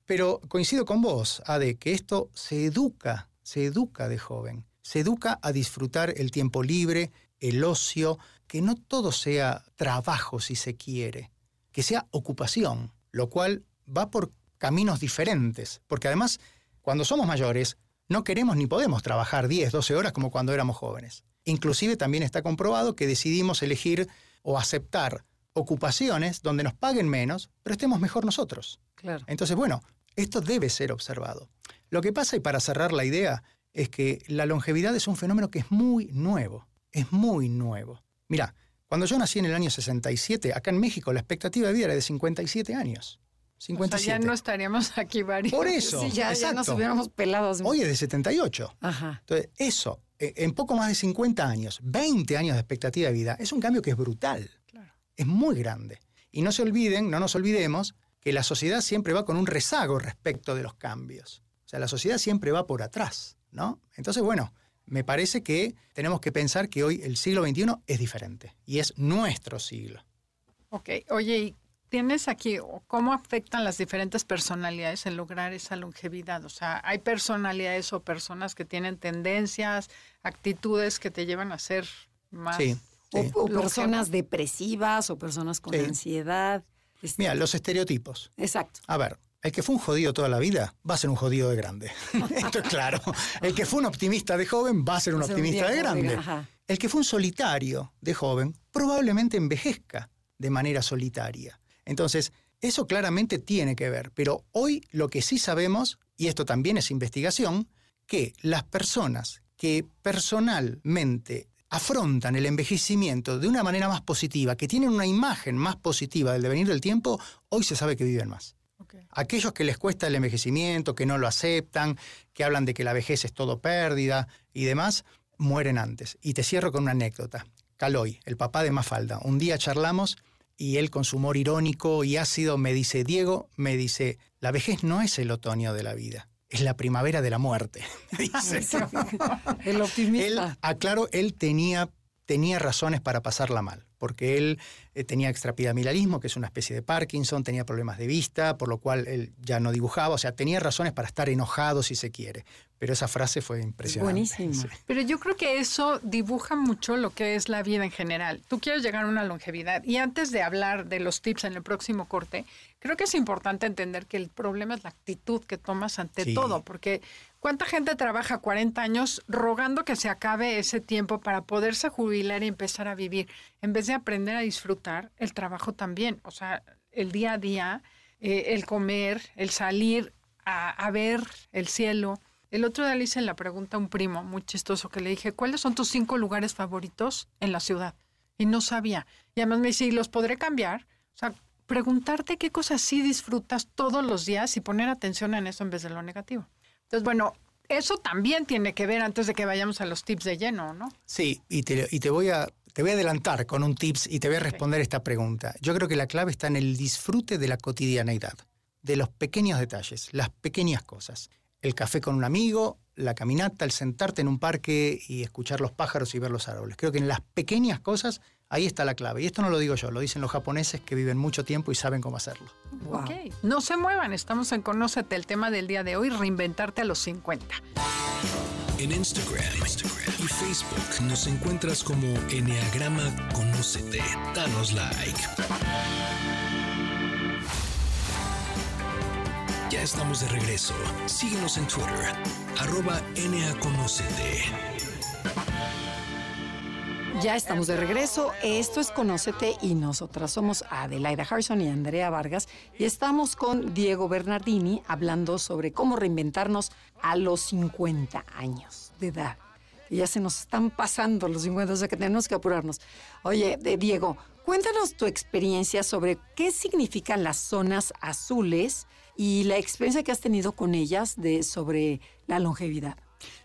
C: Pero coincido con vos, Ade, que esto se educa, se educa de joven, se educa a disfrutar el tiempo libre, el ocio, que no todo sea trabajo si se quiere, que sea ocupación, lo cual va por caminos diferentes, porque además cuando somos mayores no queremos ni podemos trabajar 10, 12 horas como cuando éramos jóvenes. Inclusive también está comprobado que decidimos elegir o aceptar ocupaciones donde nos paguen menos, pero estemos mejor nosotros.
A: Claro.
C: Entonces, bueno, esto debe ser observado. Lo que pasa, y para cerrar la idea, es que la longevidad es un fenómeno que es muy nuevo, es muy nuevo. Mira, cuando yo nací en el año 67, acá en México la expectativa de vida era de 57 años. 57.
B: O sea, ya no estaríamos aquí varios.
C: Por eso.
A: Sí, ya, ya, nos hubiéramos pelados.
C: Hoy es de 78.
A: Ajá.
C: Entonces, eso, e, en poco más de 50 años, 20 años de expectativa de vida, es un cambio que es brutal. Es muy grande. Y no se olviden, no nos olvidemos, que la sociedad siempre va con un rezago respecto de los cambios. O sea, la sociedad siempre va por atrás, ¿no? Entonces, bueno, me parece que tenemos que pensar que hoy el siglo XXI es diferente y es nuestro siglo.
B: Ok, oye, ¿y tienes aquí cómo afectan las diferentes personalidades en lograr esa longevidad? O sea, ¿hay personalidades o personas que tienen tendencias, actitudes que te llevan a ser más...
C: Sí.
A: O, personas depresivas o personas con ansiedad.
C: Mira, los estereotipos.
A: Exacto.
C: A ver, el que fue un jodido toda la vida va a ser un jodido de grande. Esto es claro. El que fue un optimista de joven va a ser un optimista de grande. El que fue un solitario de joven probablemente envejezca de manera solitaria. Entonces, eso claramente tiene que ver. Pero hoy lo que sí sabemos, y esto también es investigación, que las personas que personalmente afrontan el envejecimiento de una manera más positiva, que tienen una imagen más positiva del devenir del tiempo, hoy se sabe que viven más. Aquellos que les cuesta el envejecimiento, que no lo aceptan, que hablan de que la vejez es todo pérdida y demás, mueren antes. Y te cierro con una anécdota. Caloy, el papá de Mafalda, un día charlamos y él con su humor irónico y ácido me dice, Diego, me dice, la vejez no es el otoño de la vida, es la primavera de la muerte.
A: el optimista.
C: Él, aclaro, él tenía, tenía razones para pasarla mal porque él eh, tenía extrapidamilarismo, que es una especie de Parkinson, tenía problemas de vista, por lo cual él ya no dibujaba, o sea, tenía razones para estar enojado si se quiere. Pero esa frase fue impresionante.
A: Buenísimo.
B: Pero yo creo que eso dibuja mucho lo que es la vida en general. Tú quieres llegar a una longevidad y antes de hablar de los tips en el próximo corte, creo que es importante entender que el problema es la actitud que tomas ante todo, porque ¿cuánta gente trabaja 40 años rogando que se acabe ese tiempo para poderse jubilar y empezar a vivir? En vez de aprender a disfrutar el trabajo también, o sea, el día a día, eh, el comer, el salir a, ver el cielo, El otro día le hice la pregunta a un primo muy chistoso que le dije, ¿cuáles son tus cinco lugares favoritos en la ciudad? Y no sabía. Y además me dice, ¿y los podré cambiar? O sea, preguntarte qué cosas sí disfrutas todos los días y poner atención en eso en vez de lo negativo. Entonces, bueno, eso también tiene que ver antes de que vayamos a los tips de lleno, ¿no?
C: Sí, y te, y te voy a te voy a adelantar con un tips y te voy a responder esta pregunta. Yo creo que la clave está en el disfrute de la cotidianeidad, de los pequeños detalles, las pequeñas cosas. El café con un amigo, la caminata, el sentarte en un parque y escuchar los pájaros y ver los árboles. Creo que en las pequeñas cosas ahí está la clave. Y esto no lo digo yo, lo dicen los japoneses que viven mucho tiempo y saben cómo hacerlo.
B: Ok, no se muevan, estamos en Conócete, el tema del día de hoy, reinventarte a los 50.
D: En Instagram, y Facebook nos encuentras como Enneagrama Conócete. Danos like. Ya estamos de regreso. Síguenos en Twitter, arroba Conócete.
A: Ya estamos de regreso. Esto es Conócete y nosotras somos Adelaida Harrison y Andrea Vargas y estamos con Diego Bernardini hablando sobre cómo reinventarnos a los 50 años de edad. Ya se nos están pasando los 50, o sea que tenemos que apurarnos. Oye, Diego, cuéntanos tu experiencia sobre qué significan las zonas azules y la experiencia que has tenido con ellas de, sobre la longevidad.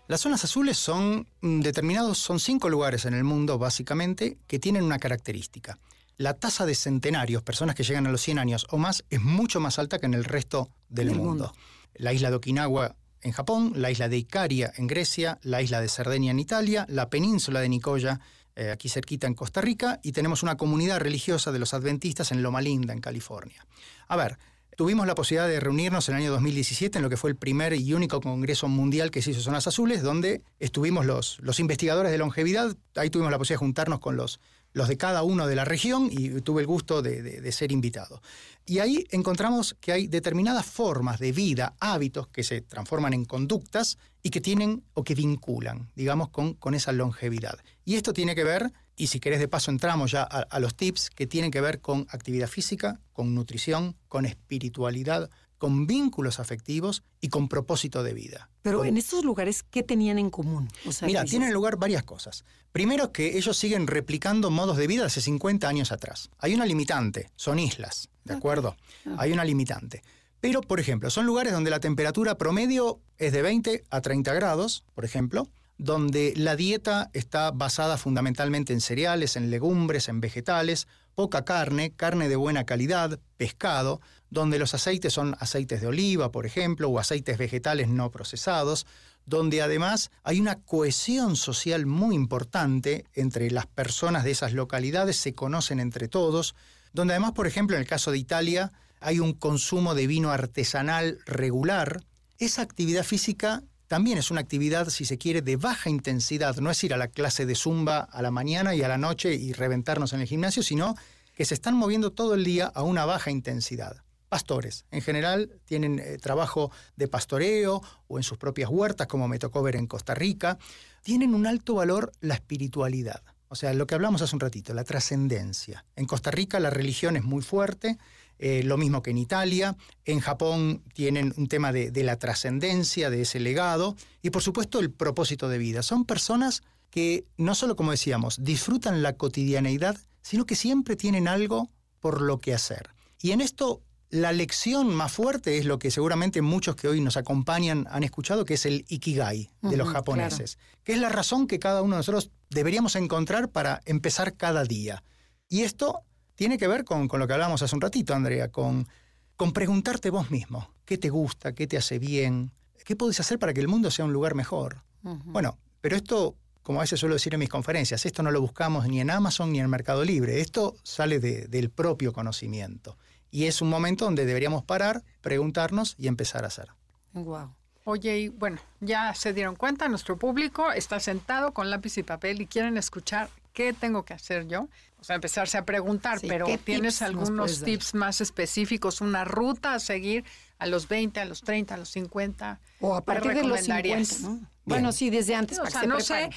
C: Las zonas azules son mm, determinados, son cinco lugares en el mundo básicamente que tienen una característica. La tasa de centenarios, personas que llegan a los 100 años o más, es mucho más alta que en el resto del mundo. La isla de Okinawa en Japón, la isla de Icaria en Grecia, la isla de Cerdeña en Italia, la península de Nicoya eh, aquí cerquita en Costa Rica y tenemos una comunidad religiosa de los adventistas en Loma Linda, en California. A ver, Tuvimos la posibilidad de reunirnos en el año 2017 en lo que fue el primer y único congreso mundial que se hizo Zonas Azules, donde estuvimos los, los investigadores de longevidad. Ahí tuvimos la posibilidad de juntarnos con los, los de cada uno de la región y tuve el gusto de, ser invitado. Y ahí encontramos que hay determinadas formas de vida, hábitos que se transforman en conductas y que tienen o que vinculan, digamos, con, con esa longevidad. Y esto tiene que ver y si querés, de paso entramos ya a, los tips que tienen que ver con actividad física, con nutrición, con espiritualidad, con vínculos afectivos y con propósito de vida.
A: Pero en estos lugares, ¿qué tenían en común?
C: Mira, tienen lugar varias cosas. Primero que ellos siguen replicando modos de vida hace 50 años atrás. Hay una limitante, son islas, ¿de acuerdo? Hay una limitante. Pero, por ejemplo, son lugares donde la temperatura promedio es de 20 a 30 grados, por ejemplo, donde la dieta está basada fundamentalmente en cereales, en legumbres, en vegetales, poca carne, carne de buena calidad, pescado, donde los aceites son aceites de oliva, por ejemplo, o aceites vegetales no procesados, donde además hay una cohesión social muy importante entre las personas de esas localidades, se conocen entre todos, donde además, por ejemplo, en el caso de Italia, hay un consumo de vino artesanal regular. Esa actividad física también es una actividad, si se quiere, de baja intensidad. No es ir a la clase de zumba a la mañana y a la noche y reventarnos en el gimnasio, sino que se están moviendo todo el día a una baja intensidad. Pastores, en general, tienen eh, trabajo de pastoreo o en sus propias huertas, como me tocó ver en Costa Rica. Tienen un alto valor la espiritualidad. O sea, lo que hablamos hace un ratito, la trascendencia. En Costa Rica la religión es muy fuerte, eh, lo mismo que en Italia. En Japón tienen un tema de, la trascendencia, de ese legado, y por supuesto el propósito de vida. Son personas que no solo, como decíamos, disfrutan la cotidianeidad, sino que siempre tienen algo por lo que hacer. Y en esto la lección más fuerte es lo que seguramente muchos que hoy nos acompañan han escuchado, que es el ikigai de los japoneses, que es la razón que cada uno de nosotros deberíamos encontrar para empezar cada día. Y esto tiene que ver con, lo que hablábamos hace un ratito, Andrea, con, con preguntarte vos mismo, ¿qué te gusta? ¿Qué te hace bien? ¿Qué podés hacer para que el mundo sea un lugar mejor? Bueno, pero esto, como a veces suelo decir en mis conferencias, esto no lo buscamos ni en Amazon ni en Mercado Libre, esto sale del propio conocimiento. Y es un momento donde deberíamos parar, preguntarnos y empezar a hacer.
A: Wow.
B: Oye, y bueno, ya se dieron cuenta, nuestro público está sentado con lápiz y papel y quieren escuchar qué tengo que hacer yo o sea, empezarse a preguntar, pero ¿tienes algunos tips más específicos, una ruta a seguir a los 20, a los 30, a los 50?
A: O a partir de los 50, Bueno, sí, desde antes.
B: O sea, no sé,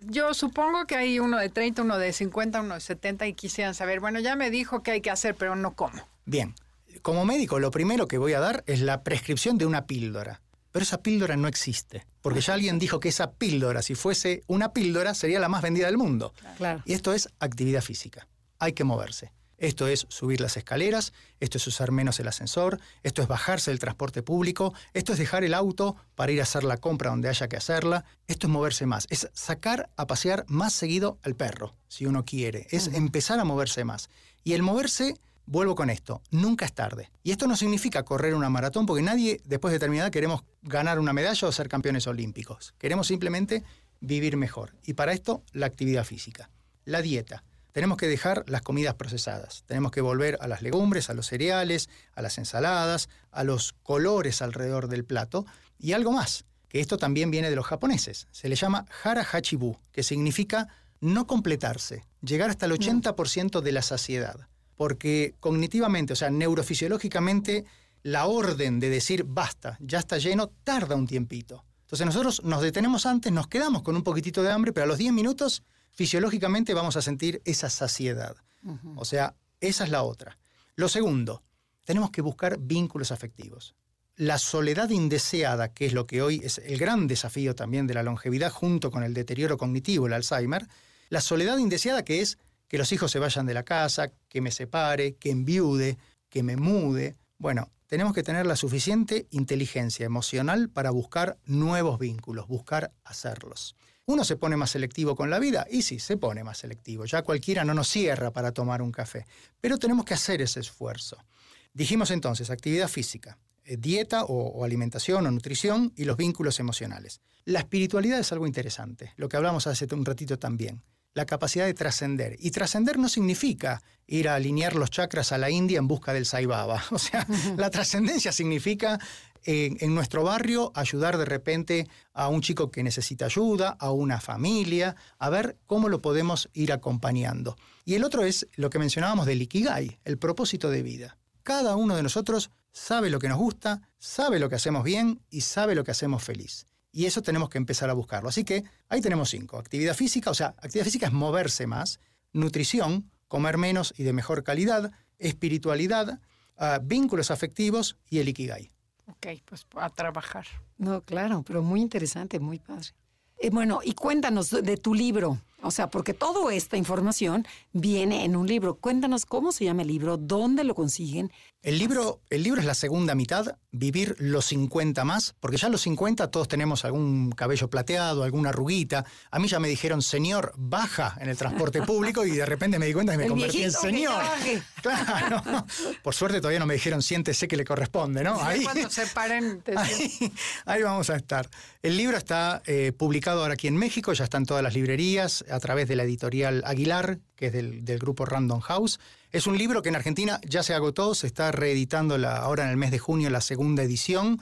B: yo supongo que hay uno de 30, uno de 50, uno de 70 y quisieran saber, bueno, ya me dijo que hay que hacer, pero no cómo.
C: Bien, como médico lo primero que voy a dar es la prescripción de una píldora. Pero esa píldora no existe. Porque ya alguien dijo que esa píldora, si fuese una píldora, sería la más vendida del mundo.
A: Claro.
C: Y esto es actividad física. Hay que moverse. Esto es subir las escaleras, esto es usar menos el ascensor, esto es bajarse del transporte público, esto es dejar el auto para ir a hacer la compra donde haya que hacerla, esto es moverse más, es sacar a pasear más seguido al perro, si uno quiere, es empezar a moverse más. Y el moverse, vuelvo con esto, nunca es tarde. Y esto no significa correr una maratón, porque nadie después de terminada queremos ganar una medalla o ser campeones olímpicos. Queremos simplemente vivir mejor. Y para esto, la actividad física. La dieta tenemos que dejar las comidas procesadas. Tenemos que volver a las legumbres, a los cereales, a las ensaladas, a los colores alrededor del plato y algo más, que esto también viene de los japoneses. Se le llama hara hachibu, que significa no completarse, llegar hasta el 80% de la saciedad. Porque cognitivamente, o sea, neurofisiológicamente, la orden de decir basta, ya está lleno, tarda un tiempito. Entonces nosotros nos detenemos antes, nos quedamos con un poquitito de hambre, pero a los 10 minutos fisiológicamente vamos a sentir esa saciedad. O sea, esa es la otra. Lo segundo, tenemos que buscar vínculos afectivos. La soledad indeseada, que es lo que hoy es el gran desafío también de la longevidad junto con el deterioro cognitivo, el Alzheimer, la soledad indeseada que es que los hijos se vayan de la casa, que me separe, que enviude, que me mude. Bueno, tenemos que tener la suficiente inteligencia emocional para buscar nuevos vínculos, buscar hacerlos. Uno se pone más selectivo con la vida y sí, se pone más selectivo. Ya cualquiera no nos cierra para tomar un café, pero tenemos que hacer ese esfuerzo. Dijimos entonces actividad física, eh, dieta o, alimentación o nutrición y los vínculos emocionales. La espiritualidad es algo interesante, lo que hablamos hace un ratito también la capacidad de trascender. Y trascender no significa ir a alinear los chakras a la India en busca del Sai Baba. O sea, la trascendencia significa en, nuestro barrio ayudar de repente a un chico que necesita ayuda, a una familia, a ver cómo lo podemos ir acompañando. Y el otro es lo que mencionábamos del Ikigai, el propósito de vida. Cada uno de nosotros sabe lo que nos gusta, sabe lo que hacemos bien y sabe lo que hacemos feliz. Y eso tenemos que empezar a buscarlo. Así que ahí tenemos cinco. Actividad física, o sea, actividad física es moverse más, nutrición, comer menos y de mejor calidad, espiritualidad, ah, vínculos afectivos y el Ikigai.
B: Ok, pues a trabajar.
A: No, claro, pero muy interesante, muy padre. Eh, bueno, y cuéntanos de tu libro. O sea, porque toda esta información viene en un libro. Cuéntanos cómo se llama el libro, dónde lo consiguen.
C: El libro, el libro es la segunda mitad, Vivir los 50 más, porque ya a los 50 todos tenemos algún cabello plateado, alguna arruguita. A mí ya me dijeron, señor, baja en el transporte público y de repente me di cuenta que me convertí en señor. Claro. Por suerte todavía no me dijeron, siéntese que le corresponde, ¿no?
B: ahí, cuando se paren,
C: ahí, vamos a estar. El libro está eh, publicado ahora aquí en México, ya está en todas las librerías a través de la editorial Aguilar, que es del, grupo Random House. Es un libro que en Argentina ya se agotó, se está reeditando ahora en el mes de junio la segunda edición.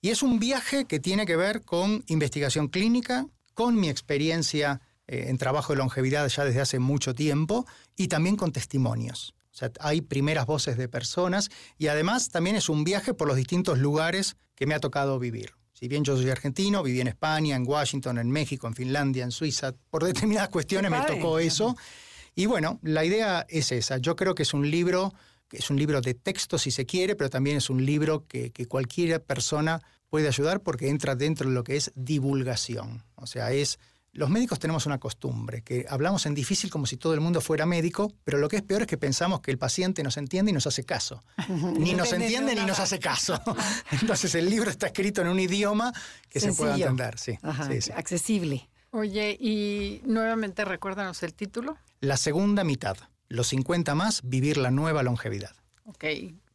C: Y es un viaje que tiene que ver con investigación clínica, con mi experiencia eh, en trabajo de longevidad ya desde hace mucho tiempo y también con testimonios. O sea, hay primeras voces de personas y además también es un viaje por los distintos lugares que me ha tocado vivir. Si bien yo soy argentino, viví en España, en Washington, en México, en Finlandia, en Suiza, por determinadas cuestiones me tocó eso. Y bueno, la idea es esa. Yo creo que es un libro, que es un libro de texto si se quiere, pero también es un libro que, que cualquier persona puede ayudar porque entra dentro de lo que es divulgación. O sea, es los médicos tenemos una costumbre, que hablamos en difícil como si todo el mundo fuera médico, pero lo que es peor es que pensamos que el paciente nos entiende y nos hace caso. Ni nos entiende ni nos hace caso. Entonces el libro está escrito en un idioma que se pueda entender. Sí,
A: Accesible.
B: Oye, y nuevamente recuérdanos el título.
C: La segunda mitad. Los 50 más, vivir la nueva longevidad.
B: Ok,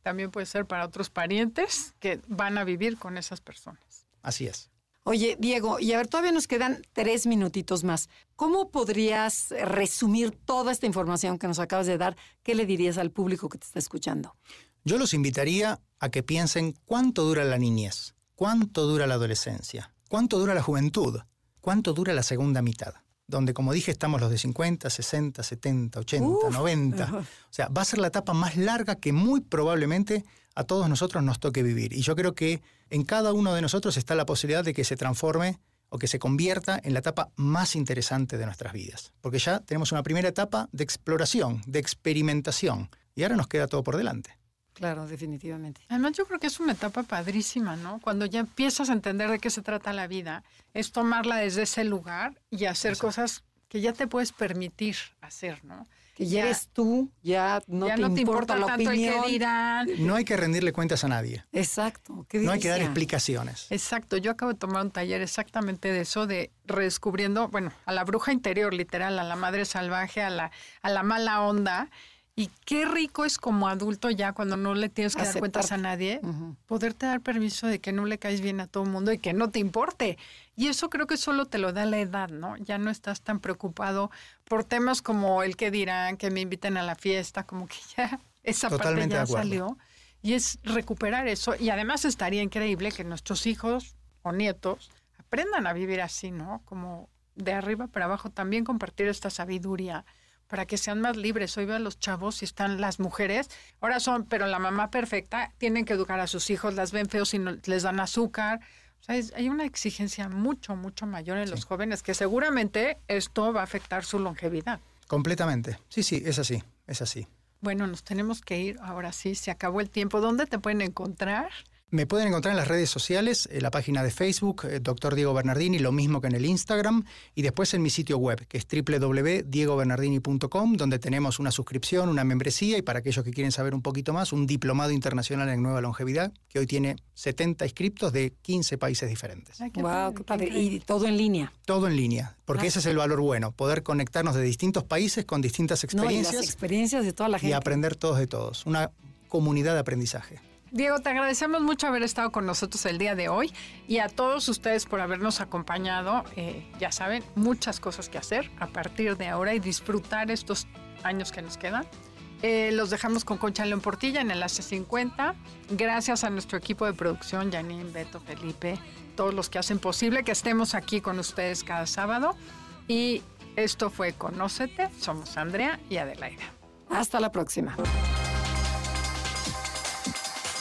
B: también puede ser para otros parientes que van a vivir con esas personas.
C: Así es.
A: Oye, Diego, y a ver, todavía nos quedan tres minutitos más. ¿Cómo podrías resumir toda esta información que nos acabas de dar? ¿Qué le dirías al público que te está escuchando?
C: Yo los invitaría a que piensen cuánto dura la niñez, cuánto dura la adolescencia, cuánto dura la juventud, cuánto dura la segunda mitad donde como dije estamos los de 50, 60, 70, 80, 90. O sea, va a ser la etapa más larga que muy probablemente a todos nosotros nos toque vivir. Y yo creo que en cada uno de nosotros está la posibilidad de que se transforme o que se convierta en la etapa más interesante de nuestras vidas. Porque ya tenemos una primera etapa de exploración, de experimentación, y ahora nos queda todo por delante.
A: Claro, definitivamente.
B: Además, yo creo que es una etapa padrísima, ¿no? Cuando ya empiezas a entender de qué se trata la vida, es tomarla desde ese lugar y hacer cosas que ya te puedes permitir hacer, ¿no?
A: Que ya eres tú, ya no,
B: ya
A: te,
B: no te
A: importa, la
B: tanto
A: opinión.
B: el que dirán.
C: No hay que rendirle cuentas a nadie.
A: Exacto. ¿qué
C: No hay que dar explicaciones.
B: Exacto, yo acabo de tomar un taller exactamente de eso, de redescubriendo, bueno, a la bruja interior, literal, a la madre salvaje, a la, a la mala onda. Y qué rico es como adulto ya cuando no le tienes que dar cuentas a nadie, poderte dar permiso de que no le caes bien a todo el mundo y que no te importe. Y eso creo que solo te lo da la edad, ¿no? Ya no estás tan preocupado por temas como el que dirán, que me inviten a la fiesta, como que ya esa
C: Totalmente
B: parte ya salió. Y es recuperar eso. Y además estaría increíble que nuestros hijos o nietos aprendan a vivir así, ¿no? Como de arriba para abajo, también compartir esta sabiduría para que sean más libres. Hoy veo a los chavos y están las mujeres, ahora son, pero la mamá perfecta, tienen que educar a sus hijos, las ven feos y no, les dan azúcar. O sea, es- hay una exigencia mucho, mucho mayor en los jóvenes que seguramente esto va a afectar su longevidad.
C: Completamente. Sí, sí, es así, es así.
B: Bueno, nos tenemos que ir, ahora sí, se acabó el tiempo. ¿Dónde te pueden encontrar?
C: Me pueden encontrar en las redes sociales, en la página de Facebook, eh, Dr. Diego Bernardini, lo mismo que en el Instagram, y después en mi sitio web, que es www.diegobernardini.com, donde tenemos una suscripción, una membresía, y para aquellos que quieren saber un poquito más, un diplomado internacional en nueva longevidad, que hoy tiene 70 inscriptos de 15 países diferentes.
B: Ay, qué
A: Wow,
B: padre,
A: qué. Y todo en línea.
C: Todo en línea, porque
A: Ah.
C: ese es el valor bueno, poder conectarnos de distintos países con distintas
A: No, y las
C: experiencias
A: experiencias de toda la
C: y
A: gente.
C: aprender todos de todos. Una comunidad de aprendizaje.
B: Diego, te agradecemos mucho haber estado con nosotros el día de hoy y a todos ustedes por habernos acompañado. Eh, ya saben, muchas cosas que hacer a partir de ahora y disfrutar estos años que nos quedan. Eh, los dejamos con Concha León Portilla en el AC50. Gracias a nuestro equipo de producción, Janine, Beto, Felipe, todos los que hacen posible que estemos aquí con ustedes cada sábado. Y esto fue Conócete. Somos Andrea y Adelaida.
A: Hasta la próxima.